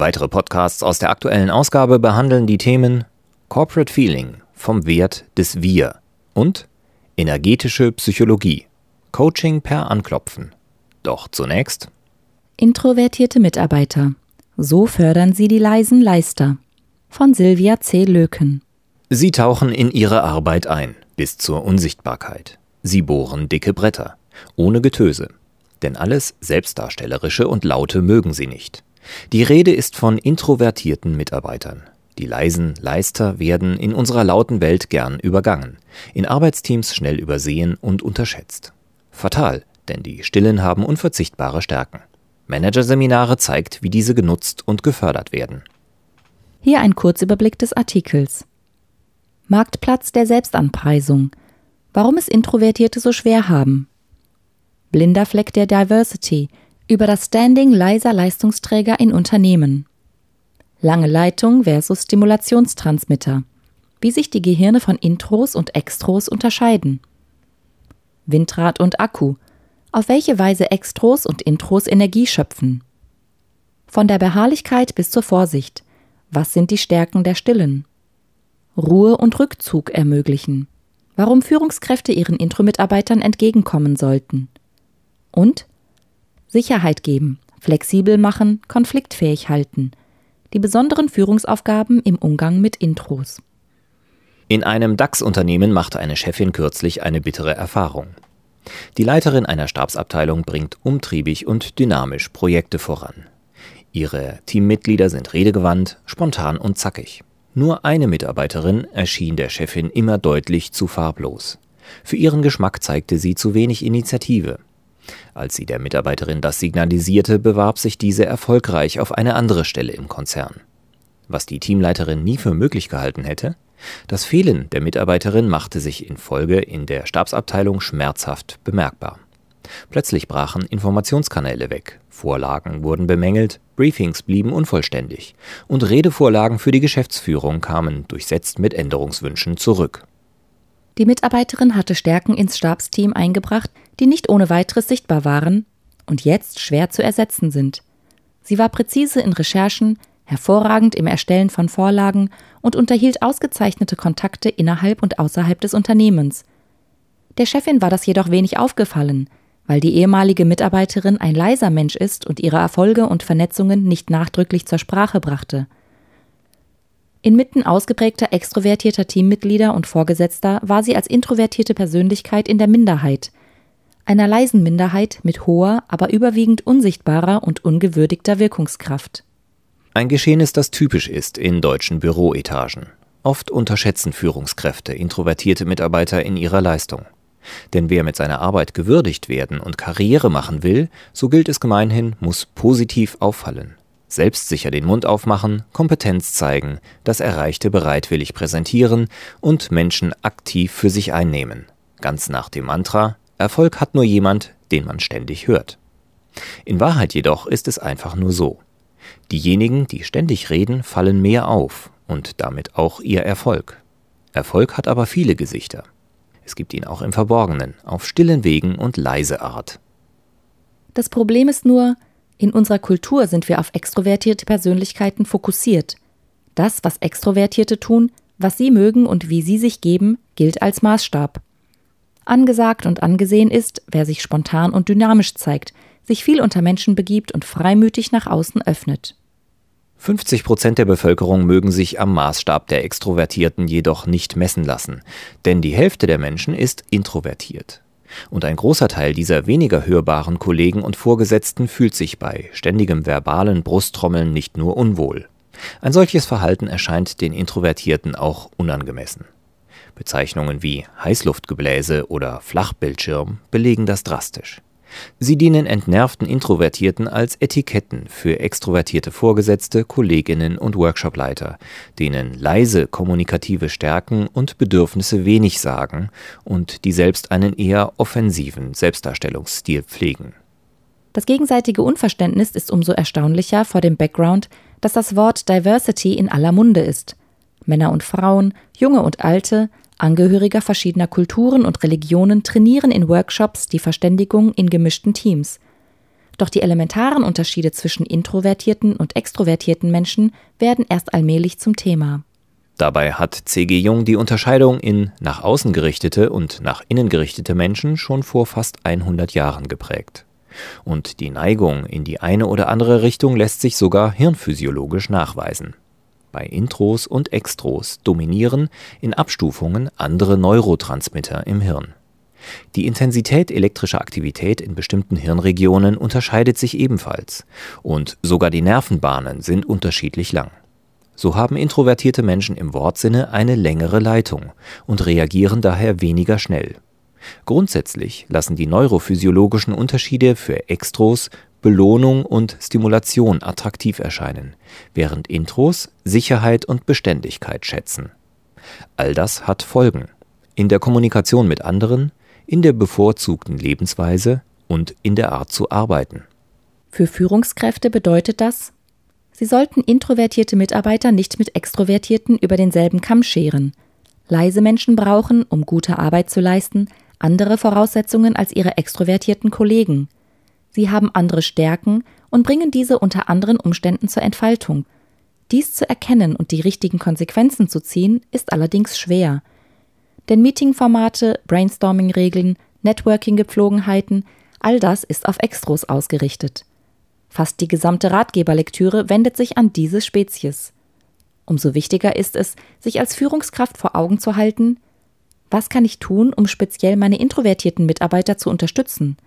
Weitere Podcasts aus der aktuellen Ausgabe behandeln die Themen Corporate Feeling vom Wert des Wir und energetische Psychologie, Coaching per Anklopfen doch zunächst Introvertierte Mitarbeiter. So fördern sie die leisen Leister. Von Silvia C. Löken. Sie tauchen in ihre Arbeit ein, bis zur Unsichtbarkeit. Sie bohren dicke Bretter, ohne Getöse. Denn alles Selbstdarstellerische und Laute mögen sie nicht. Die Rede ist von introvertierten Mitarbeitern. Die leisen Leister werden in unserer lauten Welt gern übergangen, in Arbeitsteams schnell übersehen und unterschätzt. Fatal, denn die Stillen haben unverzichtbare Stärken. Managerseminare zeigt, wie diese genutzt und gefördert werden. Hier ein Kurzüberblick des Artikels. Marktplatz der Selbstanpreisung. Warum es Introvertierte so schwer haben. Blinder Fleck der Diversity über das Standing leiser Leistungsträger in Unternehmen. Lange Leitung versus Stimulationstransmitter. Wie sich die Gehirne von Intros und Extros unterscheiden. Windrad und Akku auf welche Weise Extros und Intros Energie schöpfen. Von der Beharrlichkeit bis zur Vorsicht. Was sind die Stärken der Stillen? Ruhe und Rückzug ermöglichen. Warum Führungskräfte ihren Intro-Mitarbeitern entgegenkommen sollten. Und Sicherheit geben, flexibel machen, konfliktfähig halten. Die besonderen Führungsaufgaben im Umgang mit Intros. In einem DAX-Unternehmen machte eine Chefin kürzlich eine bittere Erfahrung. Die Leiterin einer Stabsabteilung bringt umtriebig und dynamisch Projekte voran. Ihre Teammitglieder sind redegewandt, spontan und zackig. Nur eine Mitarbeiterin erschien der Chefin immer deutlich zu farblos. Für ihren Geschmack zeigte sie zu wenig Initiative. Als sie der Mitarbeiterin das signalisierte, bewarb sich diese erfolgreich auf eine andere Stelle im Konzern. Was die Teamleiterin nie für möglich gehalten hätte, das Fehlen der Mitarbeiterin machte sich in Folge in der Stabsabteilung schmerzhaft bemerkbar. Plötzlich brachen Informationskanäle weg, Vorlagen wurden bemängelt, Briefings blieben unvollständig und Redevorlagen für die Geschäftsführung kamen durchsetzt mit Änderungswünschen zurück. Die Mitarbeiterin hatte Stärken ins Stabsteam eingebracht, die nicht ohne weiteres sichtbar waren und jetzt schwer zu ersetzen sind. Sie war präzise in Recherchen, hervorragend im Erstellen von Vorlagen und unterhielt ausgezeichnete Kontakte innerhalb und außerhalb des Unternehmens. Der Chefin war das jedoch wenig aufgefallen, weil die ehemalige Mitarbeiterin ein leiser Mensch ist und ihre Erfolge und Vernetzungen nicht nachdrücklich zur Sprache brachte. Inmitten ausgeprägter extrovertierter Teammitglieder und Vorgesetzter war sie als introvertierte Persönlichkeit in der Minderheit, einer leisen Minderheit mit hoher, aber überwiegend unsichtbarer und ungewürdigter Wirkungskraft. Ein Geschehen ist, das typisch ist in deutschen Büroetagen. Oft unterschätzen Führungskräfte introvertierte Mitarbeiter in ihrer Leistung. Denn wer mit seiner Arbeit gewürdigt werden und Karriere machen will, so gilt es gemeinhin, muss positiv auffallen. Selbstsicher den Mund aufmachen, Kompetenz zeigen, das Erreichte bereitwillig präsentieren und Menschen aktiv für sich einnehmen. Ganz nach dem Mantra, Erfolg hat nur jemand, den man ständig hört. In Wahrheit jedoch ist es einfach nur so. Diejenigen, die ständig reden, fallen mehr auf und damit auch ihr Erfolg. Erfolg hat aber viele Gesichter. Es gibt ihn auch im Verborgenen, auf stillen Wegen und leise Art. Das Problem ist nur, in unserer Kultur sind wir auf extrovertierte Persönlichkeiten fokussiert. Das, was Extrovertierte tun, was sie mögen und wie sie sich geben, gilt als Maßstab. Angesagt und angesehen ist, wer sich spontan und dynamisch zeigt, sich viel unter Menschen begibt und freimütig nach außen öffnet. 50 Prozent der Bevölkerung mögen sich am Maßstab der Extrovertierten jedoch nicht messen lassen, denn die Hälfte der Menschen ist introvertiert. Und ein großer Teil dieser weniger hörbaren Kollegen und Vorgesetzten fühlt sich bei ständigem verbalen Brusttrommeln nicht nur unwohl. Ein solches Verhalten erscheint den Introvertierten auch unangemessen. Bezeichnungen wie Heißluftgebläse oder Flachbildschirm belegen das drastisch. Sie dienen entnervten Introvertierten als Etiketten für extrovertierte Vorgesetzte, Kolleginnen und Workshopleiter, denen leise kommunikative Stärken und Bedürfnisse wenig sagen und die selbst einen eher offensiven Selbstdarstellungsstil pflegen. Das gegenseitige Unverständnis ist umso erstaunlicher vor dem Background, dass das Wort Diversity in aller Munde ist. Männer und Frauen, junge und alte, Angehöriger verschiedener Kulturen und Religionen trainieren in Workshops die Verständigung in gemischten Teams. Doch die elementaren Unterschiede zwischen introvertierten und extrovertierten Menschen werden erst allmählich zum Thema. Dabei hat C.G. Jung die Unterscheidung in nach außen gerichtete und nach innen gerichtete Menschen schon vor fast 100 Jahren geprägt. Und die Neigung in die eine oder andere Richtung lässt sich sogar hirnphysiologisch nachweisen. Bei Intros und Extros dominieren in Abstufungen andere Neurotransmitter im Hirn. Die Intensität elektrischer Aktivität in bestimmten Hirnregionen unterscheidet sich ebenfalls, und sogar die Nervenbahnen sind unterschiedlich lang. So haben introvertierte Menschen im Wortsinne eine längere Leitung und reagieren daher weniger schnell. Grundsätzlich lassen die neurophysiologischen Unterschiede für Extros Belohnung und Stimulation attraktiv erscheinen, während Intros Sicherheit und Beständigkeit schätzen. All das hat Folgen in der Kommunikation mit anderen, in der bevorzugten Lebensweise und in der Art zu arbeiten. Für Führungskräfte bedeutet das, sie sollten introvertierte Mitarbeiter nicht mit Extrovertierten über denselben Kamm scheren. Leise Menschen brauchen, um gute Arbeit zu leisten, andere Voraussetzungen als ihre extrovertierten Kollegen – Sie haben andere Stärken und bringen diese unter anderen Umständen zur Entfaltung. Dies zu erkennen und die richtigen Konsequenzen zu ziehen, ist allerdings schwer. Denn Meetingformate, Brainstorming-Regeln, Networking-Gepflogenheiten, all das ist auf Extros ausgerichtet. Fast die gesamte Ratgeberlektüre wendet sich an diese Spezies. Umso wichtiger ist es, sich als Führungskraft vor Augen zu halten, was kann ich tun, um speziell meine introvertierten Mitarbeiter zu unterstützen –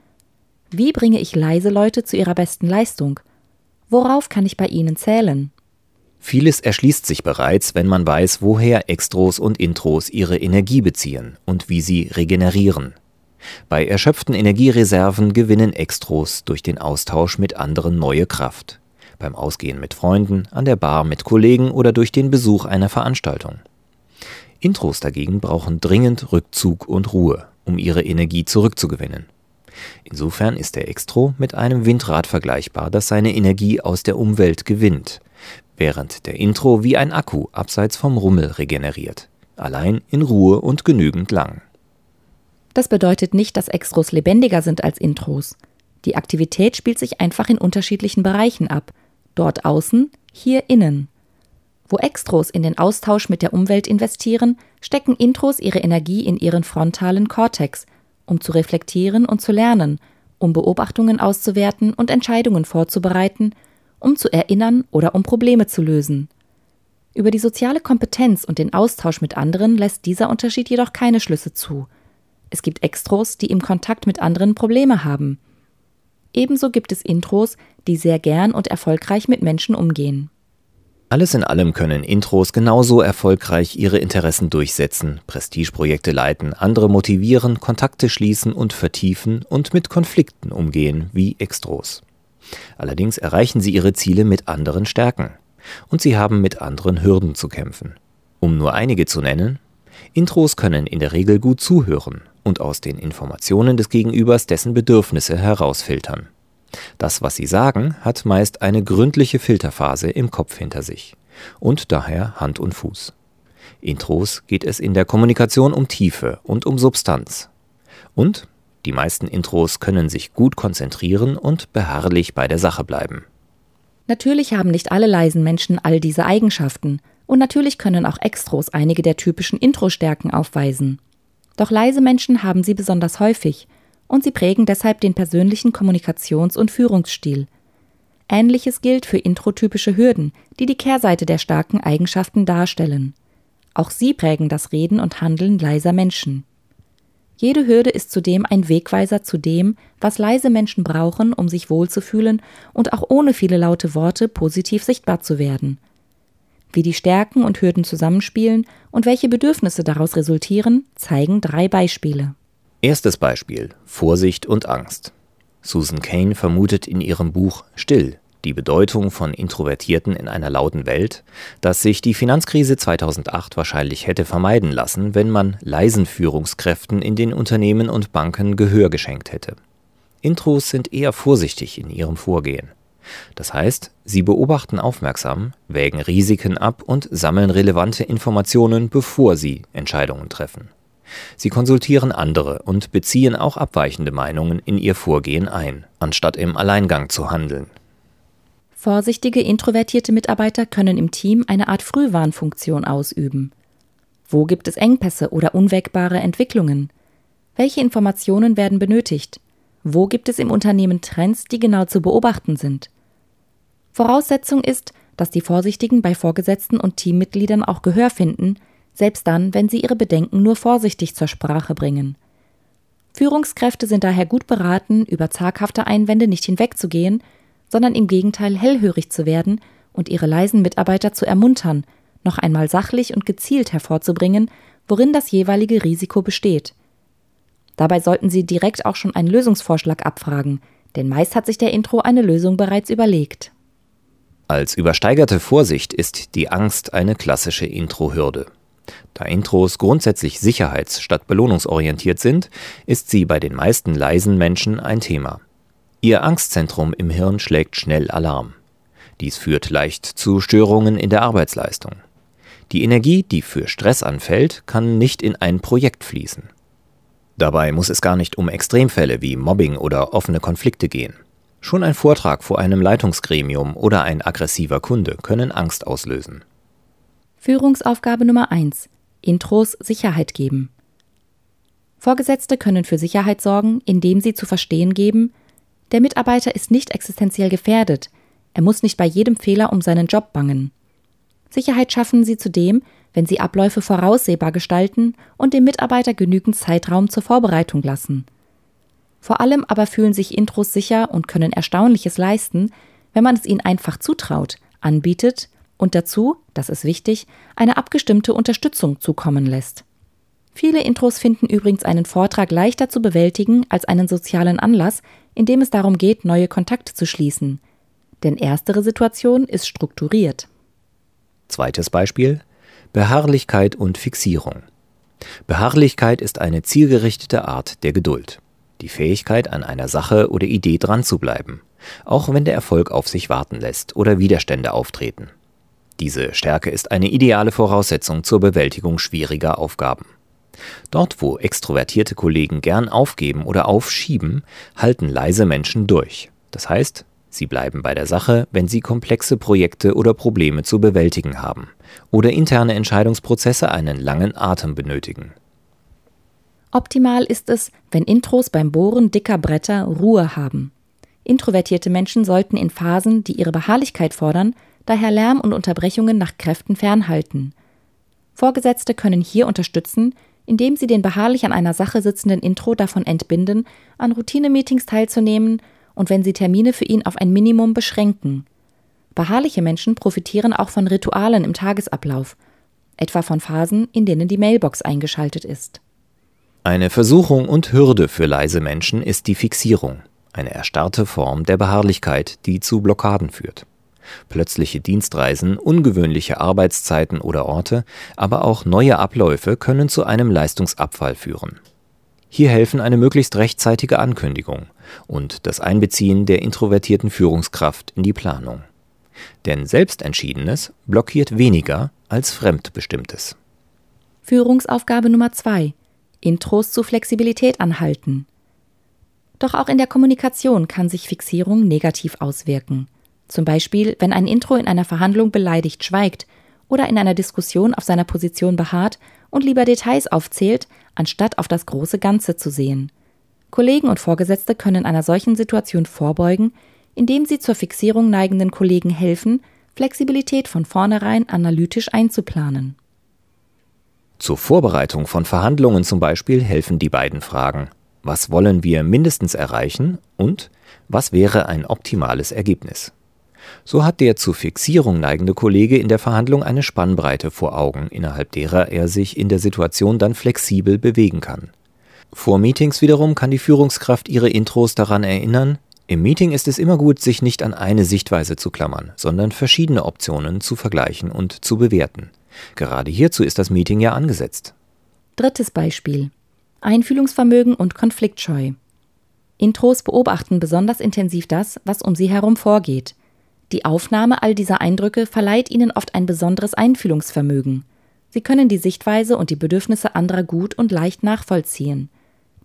wie bringe ich leise Leute zu ihrer besten Leistung? Worauf kann ich bei ihnen zählen? Vieles erschließt sich bereits, wenn man weiß, woher Extros und Intros ihre Energie beziehen und wie sie regenerieren. Bei erschöpften Energiereserven gewinnen Extros durch den Austausch mit anderen neue Kraft. Beim Ausgehen mit Freunden, an der Bar mit Kollegen oder durch den Besuch einer Veranstaltung. Intros dagegen brauchen dringend Rückzug und Ruhe, um ihre Energie zurückzugewinnen. Insofern ist der Extro mit einem Windrad vergleichbar, das seine Energie aus der Umwelt gewinnt, während der Intro wie ein Akku abseits vom Rummel regeneriert, allein in Ruhe und genügend lang. Das bedeutet nicht, dass Extros lebendiger sind als Intros. Die Aktivität spielt sich einfach in unterschiedlichen Bereichen ab. Dort außen, hier innen. Wo Extros in den Austausch mit der Umwelt investieren, stecken Intros ihre Energie in ihren frontalen Kortex, um zu reflektieren und zu lernen, um Beobachtungen auszuwerten und Entscheidungen vorzubereiten, um zu erinnern oder um Probleme zu lösen. Über die soziale Kompetenz und den Austausch mit anderen lässt dieser Unterschied jedoch keine Schlüsse zu. Es gibt Extros, die im Kontakt mit anderen Probleme haben. Ebenso gibt es Intros, die sehr gern und erfolgreich mit Menschen umgehen. Alles in allem können Intros genauso erfolgreich ihre Interessen durchsetzen, Prestigeprojekte leiten, andere motivieren, Kontakte schließen und vertiefen und mit Konflikten umgehen wie Extros. Allerdings erreichen sie ihre Ziele mit anderen Stärken. Und sie haben mit anderen Hürden zu kämpfen. Um nur einige zu nennen, Intros können in der Regel gut zuhören und aus den Informationen des Gegenübers dessen Bedürfnisse herausfiltern. Das, was sie sagen, hat meist eine gründliche Filterphase im Kopf hinter sich und daher Hand und Fuß. Intros geht es in der Kommunikation um Tiefe und um Substanz. Und die meisten Intros können sich gut konzentrieren und beharrlich bei der Sache bleiben. Natürlich haben nicht alle leisen Menschen all diese Eigenschaften, und natürlich können auch Extros einige der typischen Intro-Stärken aufweisen. Doch leise Menschen haben sie besonders häufig, und sie prägen deshalb den persönlichen Kommunikations- und Führungsstil. Ähnliches gilt für introtypische Hürden, die die Kehrseite der starken Eigenschaften darstellen. Auch sie prägen das Reden und Handeln leiser Menschen. Jede Hürde ist zudem ein Wegweiser zu dem, was leise Menschen brauchen, um sich wohlzufühlen und auch ohne viele laute Worte positiv sichtbar zu werden. Wie die Stärken und Hürden zusammenspielen und welche Bedürfnisse daraus resultieren, zeigen drei Beispiele. Erstes Beispiel Vorsicht und Angst. Susan Kane vermutet in ihrem Buch Still die Bedeutung von Introvertierten in einer lauten Welt, dass sich die Finanzkrise 2008 wahrscheinlich hätte vermeiden lassen, wenn man leisen Führungskräften in den Unternehmen und Banken Gehör geschenkt hätte. Intros sind eher vorsichtig in ihrem Vorgehen. Das heißt, sie beobachten aufmerksam, wägen Risiken ab und sammeln relevante Informationen, bevor sie Entscheidungen treffen. Sie konsultieren andere und beziehen auch abweichende Meinungen in ihr Vorgehen ein, anstatt im Alleingang zu handeln. Vorsichtige introvertierte Mitarbeiter können im Team eine Art Frühwarnfunktion ausüben. Wo gibt es Engpässe oder unwägbare Entwicklungen? Welche Informationen werden benötigt? Wo gibt es im Unternehmen Trends, die genau zu beobachten sind? Voraussetzung ist, dass die Vorsichtigen bei Vorgesetzten und Teammitgliedern auch Gehör finden, selbst dann, wenn sie ihre Bedenken nur vorsichtig zur Sprache bringen. Führungskräfte sind daher gut beraten, über zaghafte Einwände nicht hinwegzugehen sondern im Gegenteil hellhörig zu werden und ihre leisen Mitarbeiter zu ermuntern, noch einmal sachlich und gezielt hervorzubringen, worin das jeweilige Risiko besteht. Dabei sollten Sie direkt auch schon einen Lösungsvorschlag abfragen, denn meist hat sich der Intro eine Lösung bereits überlegt. Als übersteigerte Vorsicht ist die Angst eine klassische Intro-Hürde. Da Intros grundsätzlich sicherheits- statt belohnungsorientiert sind, ist sie bei den meisten leisen Menschen ein Thema. Ihr Angstzentrum im Hirn schlägt schnell Alarm. Dies führt leicht zu Störungen in der Arbeitsleistung. Die Energie, die für Stress anfällt, kann nicht in ein Projekt fließen. Dabei muss es gar nicht um Extremfälle wie Mobbing oder offene Konflikte gehen. Schon ein Vortrag vor einem Leitungsgremium oder ein aggressiver Kunde können Angst auslösen. Führungsaufgabe Nummer 1. Intros Sicherheit geben. Vorgesetzte können für Sicherheit sorgen, indem sie zu verstehen geben, der Mitarbeiter ist nicht existenziell gefährdet. Er muss nicht bei jedem Fehler um seinen Job bangen. Sicherheit schaffen sie zudem, wenn sie Abläufe voraussehbar gestalten und dem Mitarbeiter genügend Zeitraum zur Vorbereitung lassen. Vor allem aber fühlen sich Intros sicher und können Erstaunliches leisten, wenn man es ihnen einfach zutraut, anbietet und dazu, das ist wichtig, eine abgestimmte Unterstützung zukommen lässt. Viele Intros finden übrigens einen Vortrag leichter zu bewältigen als einen sozialen Anlass, in dem es darum geht, neue Kontakte zu schließen. Denn erstere Situation ist strukturiert. Zweites Beispiel Beharrlichkeit und Fixierung. Beharrlichkeit ist eine zielgerichtete Art der Geduld. Die Fähigkeit, an einer Sache oder Idee dran zu bleiben, auch wenn der Erfolg auf sich warten lässt oder Widerstände auftreten. Diese Stärke ist eine ideale Voraussetzung zur Bewältigung schwieriger Aufgaben. Dort, wo extrovertierte Kollegen gern aufgeben oder aufschieben, halten leise Menschen durch. Das heißt, sie bleiben bei der Sache, wenn sie komplexe Projekte oder Probleme zu bewältigen haben oder interne Entscheidungsprozesse einen langen Atem benötigen. Optimal ist es, wenn Intros beim Bohren dicker Bretter Ruhe haben. Introvertierte Menschen sollten in Phasen, die ihre Beharrlichkeit fordern, daher Lärm und Unterbrechungen nach Kräften fernhalten. Vorgesetzte können hier unterstützen, indem sie den beharrlich an einer Sache sitzenden Intro davon entbinden, an Routinemeetings teilzunehmen und wenn sie Termine für ihn auf ein Minimum beschränken. Beharrliche Menschen profitieren auch von Ritualen im Tagesablauf, etwa von Phasen, in denen die Mailbox eingeschaltet ist. Eine Versuchung und Hürde für leise Menschen ist die Fixierung, eine erstarrte Form der Beharrlichkeit, die zu Blockaden führt. Plötzliche Dienstreisen, ungewöhnliche Arbeitszeiten oder Orte, aber auch neue Abläufe können zu einem Leistungsabfall führen. Hier helfen eine möglichst rechtzeitige Ankündigung und das Einbeziehen der introvertierten Führungskraft in die Planung. Denn Selbstentschiedenes blockiert weniger als Fremdbestimmtes. Führungsaufgabe Nummer zwei: Intros zu Flexibilität anhalten. Doch auch in der Kommunikation kann sich Fixierung negativ auswirken. Zum Beispiel, wenn ein Intro in einer Verhandlung beleidigt schweigt oder in einer Diskussion auf seiner Position beharrt und lieber Details aufzählt, anstatt auf das große Ganze zu sehen. Kollegen und Vorgesetzte können einer solchen Situation vorbeugen, indem sie zur Fixierung neigenden Kollegen helfen, Flexibilität von vornherein analytisch einzuplanen. Zur Vorbereitung von Verhandlungen zum Beispiel helfen die beiden Fragen Was wollen wir mindestens erreichen und was wäre ein optimales Ergebnis? So hat der zur Fixierung neigende Kollege in der Verhandlung eine Spannbreite vor Augen, innerhalb derer er sich in der Situation dann flexibel bewegen kann. Vor Meetings wiederum kann die Führungskraft ihre Intros daran erinnern, im Meeting ist es immer gut, sich nicht an eine Sichtweise zu klammern, sondern verschiedene Optionen zu vergleichen und zu bewerten. Gerade hierzu ist das Meeting ja angesetzt. Drittes Beispiel. Einfühlungsvermögen und Konfliktscheu. Intros beobachten besonders intensiv das, was um sie herum vorgeht. Die Aufnahme all dieser Eindrücke verleiht ihnen oft ein besonderes Einfühlungsvermögen. Sie können die Sichtweise und die Bedürfnisse anderer gut und leicht nachvollziehen.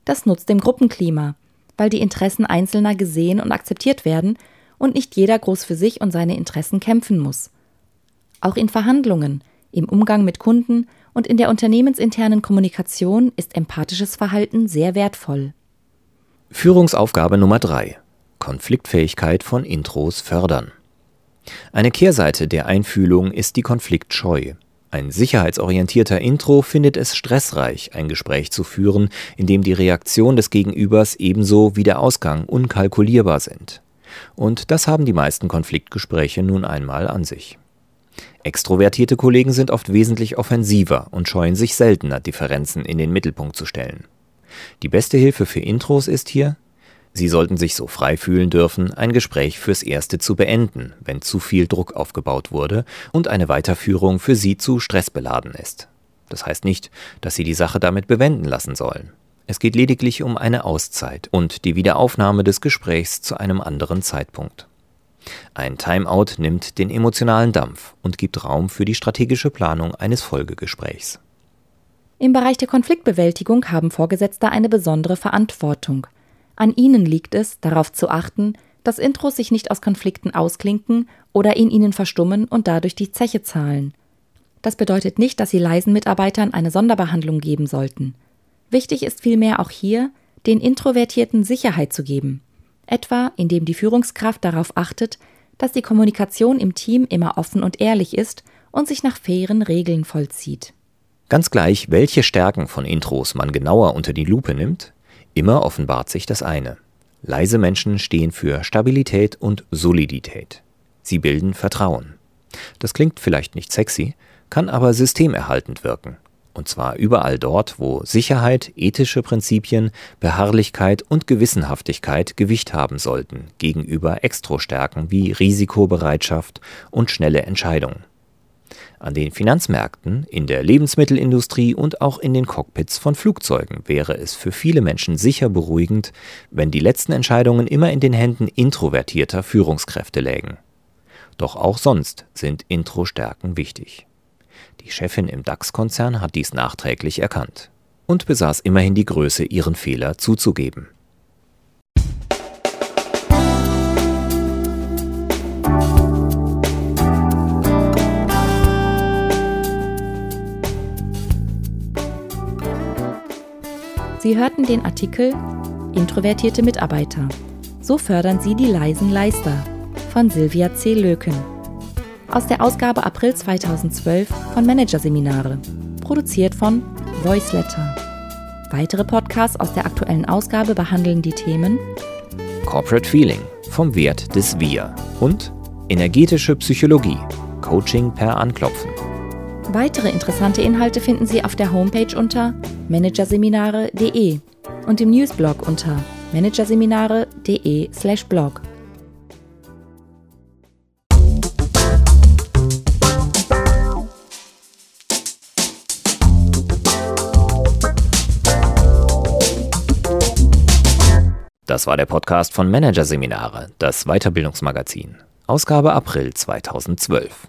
Das nutzt dem Gruppenklima, weil die Interessen Einzelner gesehen und akzeptiert werden und nicht jeder groß für sich und seine Interessen kämpfen muss. Auch in Verhandlungen, im Umgang mit Kunden und in der unternehmensinternen Kommunikation ist empathisches Verhalten sehr wertvoll. Führungsaufgabe Nummer 3. Konfliktfähigkeit von Intros fördern. Eine Kehrseite der Einfühlung ist die Konfliktscheu. Ein sicherheitsorientierter Intro findet es stressreich, ein Gespräch zu führen, in dem die Reaktion des Gegenübers ebenso wie der Ausgang unkalkulierbar sind. Und das haben die meisten Konfliktgespräche nun einmal an sich. Extrovertierte Kollegen sind oft wesentlich offensiver und scheuen sich seltener, Differenzen in den Mittelpunkt zu stellen. Die beste Hilfe für Intros ist hier, Sie sollten sich so frei fühlen dürfen, ein Gespräch fürs Erste zu beenden, wenn zu viel Druck aufgebaut wurde und eine Weiterführung für Sie zu stressbeladen ist. Das heißt nicht, dass Sie die Sache damit bewenden lassen sollen. Es geht lediglich um eine Auszeit und die Wiederaufnahme des Gesprächs zu einem anderen Zeitpunkt. Ein Timeout nimmt den emotionalen Dampf und gibt Raum für die strategische Planung eines Folgegesprächs. Im Bereich der Konfliktbewältigung haben Vorgesetzte eine besondere Verantwortung. An ihnen liegt es, darauf zu achten, dass Intros sich nicht aus Konflikten ausklinken oder in ihnen verstummen und dadurch die Zeche zahlen. Das bedeutet nicht, dass sie leisen Mitarbeitern eine Sonderbehandlung geben sollten. Wichtig ist vielmehr auch hier, den Introvertierten Sicherheit zu geben, etwa indem die Führungskraft darauf achtet, dass die Kommunikation im Team immer offen und ehrlich ist und sich nach fairen Regeln vollzieht. Ganz gleich, welche Stärken von Intros man genauer unter die Lupe nimmt, Immer offenbart sich das eine. Leise Menschen stehen für Stabilität und Solidität. Sie bilden Vertrauen. Das klingt vielleicht nicht sexy, kann aber systemerhaltend wirken. Und zwar überall dort, wo Sicherheit, ethische Prinzipien, Beharrlichkeit und Gewissenhaftigkeit Gewicht haben sollten gegenüber Extrostärken wie Risikobereitschaft und schnelle Entscheidungen. An den Finanzmärkten, in der Lebensmittelindustrie und auch in den Cockpits von Flugzeugen wäre es für viele Menschen sicher beruhigend, wenn die letzten Entscheidungen immer in den Händen introvertierter Führungskräfte lägen. Doch auch sonst sind Intro-Stärken wichtig. Die Chefin im DAX-Konzern hat dies nachträglich erkannt und besaß immerhin die Größe, ihren Fehler zuzugeben. Sie hörten den Artikel Introvertierte Mitarbeiter. So fördern Sie die leisen Leister von Silvia C. Löken. Aus der Ausgabe April 2012 von Managerseminare. Produziert von Voiceletter. Weitere Podcasts aus der aktuellen Ausgabe behandeln die Themen Corporate Feeling vom Wert des Wir und energetische Psychologie, Coaching per Anklopfen. Weitere interessante Inhalte finden Sie auf der Homepage unter managerseminare.de und im Newsblog unter managerseminare.de/blog. Das war der Podcast von Managerseminare, das Weiterbildungsmagazin. Ausgabe April 2012.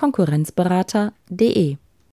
konkurrenzberater.de